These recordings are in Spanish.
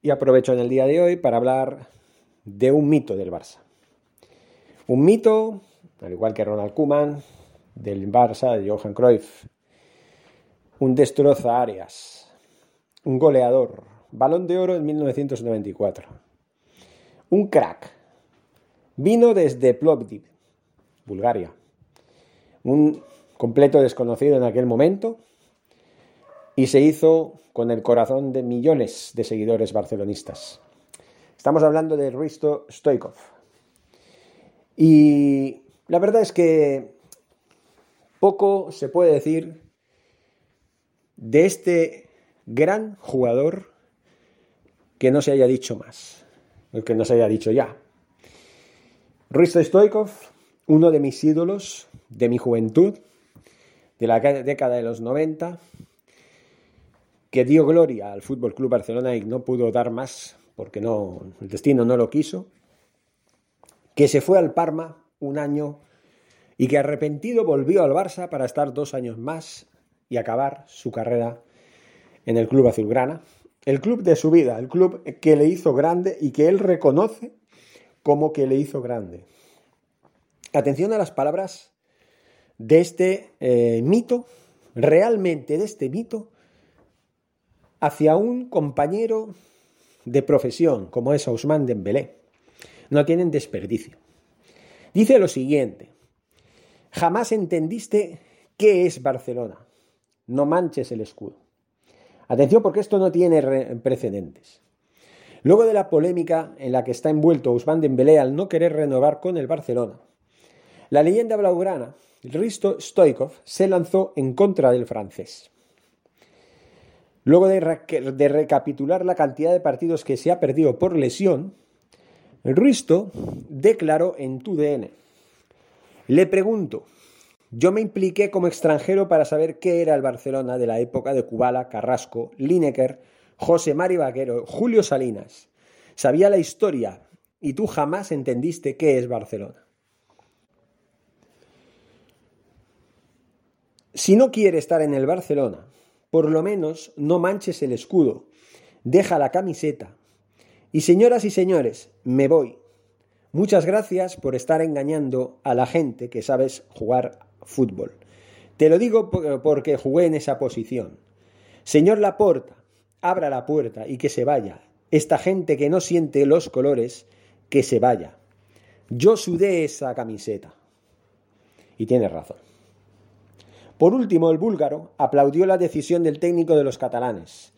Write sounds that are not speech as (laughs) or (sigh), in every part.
Y aprovecho en el día de hoy para hablar de un mito del Barça. Un mito, al igual que Ronald Koeman, del Barça, de Johan Cruyff. Un destroza áreas. Un goleador. Balón de oro en 1994. Un crack. Vino desde Plovdiv, Bulgaria. Un completo desconocido en aquel momento. Y se hizo con el corazón de millones de seguidores barcelonistas. Estamos hablando de Risto Stoikov. Y la verdad es que poco se puede decir de este gran jugador que no se haya dicho más, que no se haya dicho ya. Risto Stoikov, uno de mis ídolos de mi juventud, de la década de los 90, que dio gloria al Fútbol Club Barcelona y no pudo dar más porque no, el destino no lo quiso, que se fue al Parma un año y que arrepentido volvió al Barça para estar dos años más y acabar su carrera en el club azulgrana, el club de su vida, el club que le hizo grande y que él reconoce como que le hizo grande. Atención a las palabras de este eh, mito, realmente de este mito, hacia un compañero de profesión como es Ousmane Dembélé. No tienen desperdicio. Dice lo siguiente: Jamás entendiste qué es Barcelona. No manches el escudo. Atención porque esto no tiene precedentes. Luego de la polémica en la que está envuelto Ousmane Dembélé al no querer renovar con el Barcelona, la leyenda blaugrana, Risto Stoikov, se lanzó en contra del francés. Luego de, recapitular la cantidad de partidos que se ha perdido por lesión, Risto declaró en TUDN. Le pregunto, yo me impliqué como extranjero para saber qué era el Barcelona de la época de Kubala, Carrasco, Lineker, José Mari Vaquero, Julio Salinas. Sabía la historia y tú jamás entendiste qué es Barcelona. Si no quiere estar en el Barcelona, por lo menos no manches el escudo, deja la camiseta. Y señoras y señores, me voy. Muchas gracias por estar engañando a la gente que sabes jugar fútbol. Te lo digo porque jugué en esa posición. Señor Laporta, abra la puerta y que se vaya. Esta gente que no siente los colores, que se vaya. Yo sudé esa camiseta. Y tiene razón. Por último, el búlgaro aplaudió la decisión del técnico de los catalanes.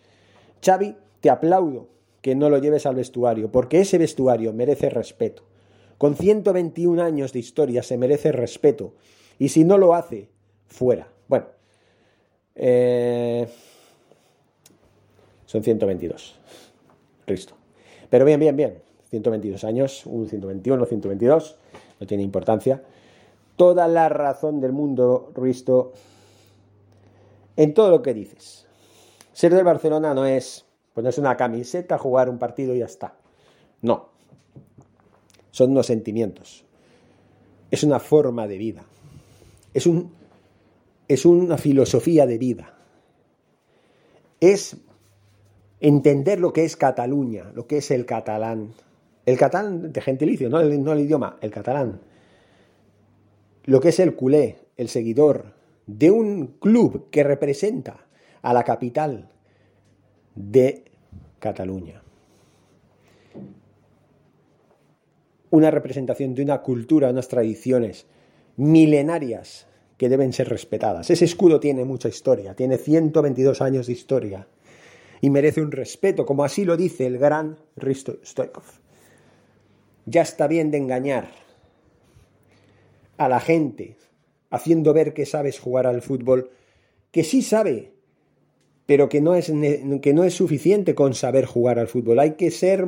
Xavi, te aplaudo que no lo lleves al vestuario, porque ese vestuario merece respeto. Con 121 años de historia se merece respeto. Y si no lo hace, fuera. Bueno, eh, son 122. Cristo. Pero bien, bien, bien. 122 años, un 121, 122, no tiene importancia. Toda la razón del mundo, Risto, en todo lo que dices. Ser del Barcelona no es ponerse una camiseta, jugar un partido y ya está. No. Son unos sentimientos. Es una forma de vida. Es, un, es una filosofía de vida. Es entender lo que es Cataluña, lo que es el catalán. El catalán de gentilicio, no el, no el idioma, el catalán. Lo que es el culé, el seguidor, de un club que representa a la capital de Cataluña. Una representación de una cultura, unas tradiciones milenarias que deben ser respetadas. Ese escudo tiene mucha historia, tiene 122 años de historia y merece un respeto, como así lo dice el gran Risto Stoikov. Ya está bien de engañar a la gente, haciendo ver que sabes jugar al fútbol, que sí sabe, pero que no es, que no es suficiente con saber jugar al fútbol. Hay que ser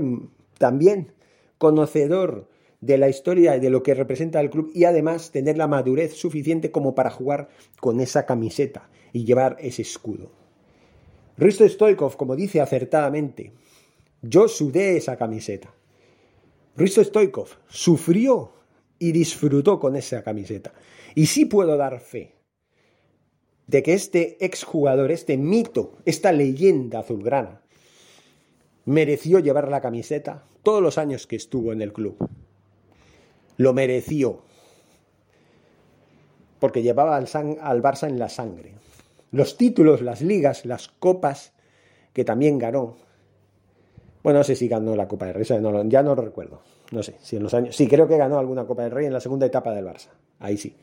también conocedor de la historia y de lo que representa el club y además tener la madurez suficiente como para jugar con esa camiseta y llevar ese escudo. Risto Stoikov, como dice acertadamente, yo sudé esa camiseta. Risto Stoikov sufrió y disfrutó con esa camiseta. Y sí puedo dar fe de que este exjugador, este mito, esta leyenda azulgrana, mereció llevar la camiseta todos los años que estuvo en el club lo mereció. Porque llevaba al, al Barça en la sangre. Los títulos, las ligas, las copas que también ganó. Bueno, no sé si ganó la Copa del Rey, ya no lo recuerdo. No sé, si en los años. Sí, creo que ganó alguna Copa del Rey en la segunda etapa del Barça. Ahí sí.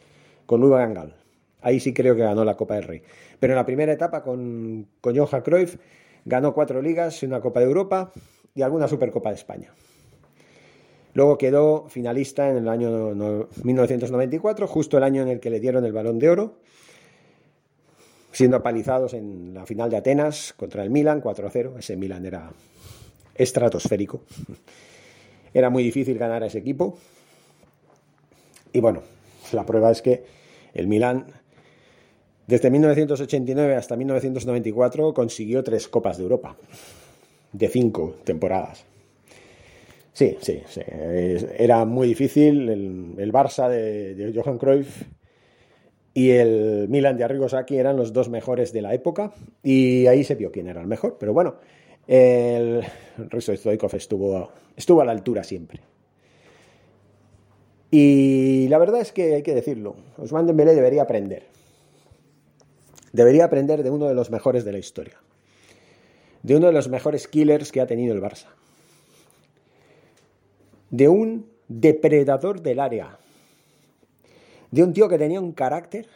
Con Luis Gangal. Ahí sí creo que ganó la Copa del Rey. Pero en la primera etapa con, con Johan Cruyff ganó cuatro ligas, una Copa de Europa y alguna Supercopa de España. Luego quedó finalista en el año 1994, justo el año en el que le dieron el balón de oro, siendo apalizados en la final de Atenas contra el Milan 4-0. Ese Milan era estratosférico. Era muy difícil ganar a ese equipo. Y bueno, la prueba es que el Milan, desde 1989 hasta 1994, consiguió tres Copas de Europa, de cinco temporadas. Sí, sí, sí. Era muy difícil. El, Barça de, Johan Cruyff y el Milan de Arrigo Sacchi eran los dos mejores de la época y ahí se vio quién era el mejor. Pero bueno, el Risto Stoikov estuvo, estuvo a la altura siempre. Y la verdad es que hay que decirlo, Ousmane Dembélé debería aprender. Debería aprender de uno de los mejores de la historia. De uno de los mejores killers que ha tenido el Barça de un depredador del área, de un tío que tenía un carácter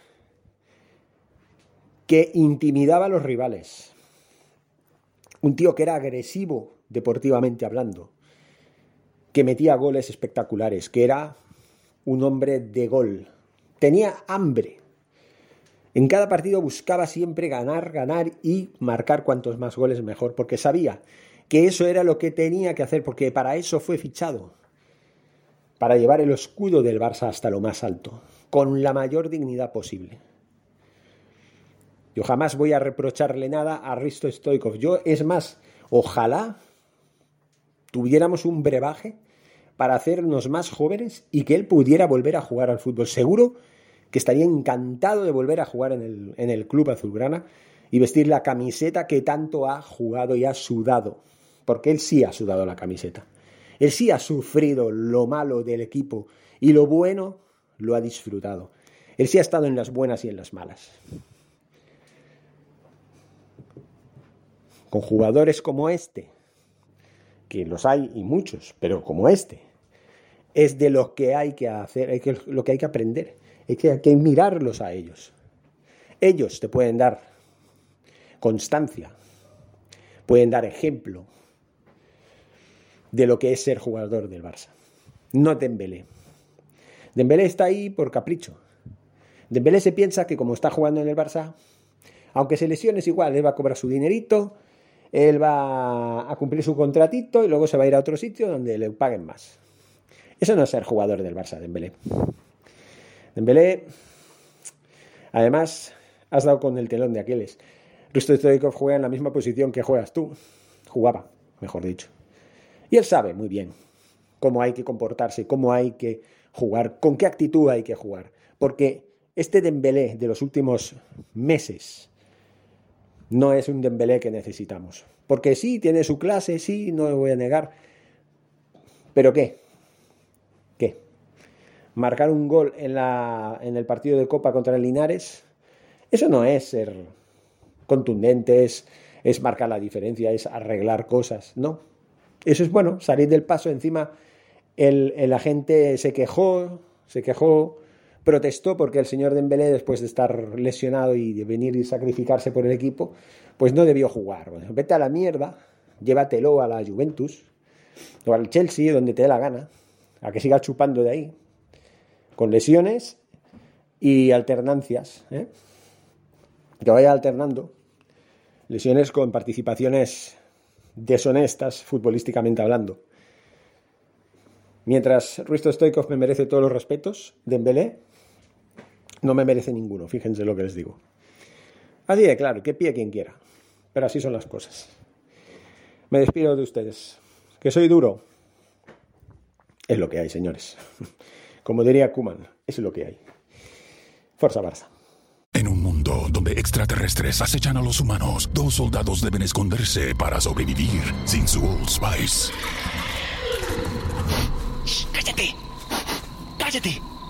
que intimidaba a los rivales, un tío que era agresivo deportivamente hablando, que metía goles espectaculares, que era un hombre de gol, tenía hambre. En cada partido buscaba siempre ganar, ganar y marcar cuantos más goles mejor, porque sabía que eso era lo que tenía que hacer, porque para eso fue fichado para llevar el escudo del Barça hasta lo más alto, con la mayor dignidad posible. Yo jamás voy a reprocharle nada a Risto Stoikov. Yo, es más, ojalá tuviéramos un brebaje para hacernos más jóvenes y que él pudiera volver a jugar al fútbol. Seguro que estaría encantado de volver a jugar en el, en el club azulgrana y vestir la camiseta que tanto ha jugado y ha sudado, porque él sí ha sudado la camiseta. Él sí ha sufrido lo malo del equipo y lo bueno lo ha disfrutado. Él sí ha estado en las buenas y en las malas. Con jugadores como este, que los hay y muchos, pero como este, es de lo que hay que hacer, hay que, lo que hay que aprender. Hay que, hay que mirarlos a ellos. Ellos te pueden dar constancia, pueden dar ejemplo, de lo que es ser jugador del Barça. No Dembélé. Dembélé está ahí por capricho. Dembélé se piensa que como está jugando en el Barça, aunque se lesione es igual, él va a cobrar su dinerito, él va a cumplir su contratito y luego se va a ir a otro sitio donde le paguen más. Eso no es ser jugador del Barça, Dembélé. Dembélé, además, has dado con el telón de Aquiles. Risto Stoikov juega en la misma posición que juegas tú. Jugaba, mejor dicho. Y él sabe muy bien cómo hay que comportarse, cómo hay que jugar, con qué actitud hay que jugar. Porque este Dembélé de los últimos meses no es un Dembélé que necesitamos. Porque sí, tiene su clase, sí, no lo voy a negar. ¿Pero qué? ¿Qué? Marcar un gol en, la, en el partido de Copa contra el Linares, eso no es ser contundente, es es marcar la diferencia, es arreglar cosas. No. Eso es bueno, salir del paso. Encima, el, el agente se quejó, se quejó, protestó porque el señor Dembélé, después de estar lesionado y de venir y sacrificarse por el equipo, pues no debió jugar. vete a la mierda, llévatelo a la Juventus o al Chelsea, donde te dé la gana, a que siga chupando de ahí, con lesiones y alternancias. ¿eh? Que vaya alternando lesiones con participaciones deshonestas, futbolísticamente hablando. Mientras Ruisto Stoikov me merece todos los respetos, Dembélé no me merece ninguno, fíjense lo que les digo. Así de claro, que pie quien quiera, pero así son las cosas. Me despido de ustedes. Que soy duro. Es lo que hay, señores. (laughs) Como diría Kuman, es lo que hay. Fuerza Barça. En un mundo donde extraterrestres acechan a los humanos, dos soldados deben esconderse para sobrevivir sin su Old Spice. ¡Cállate! ¡Cállate!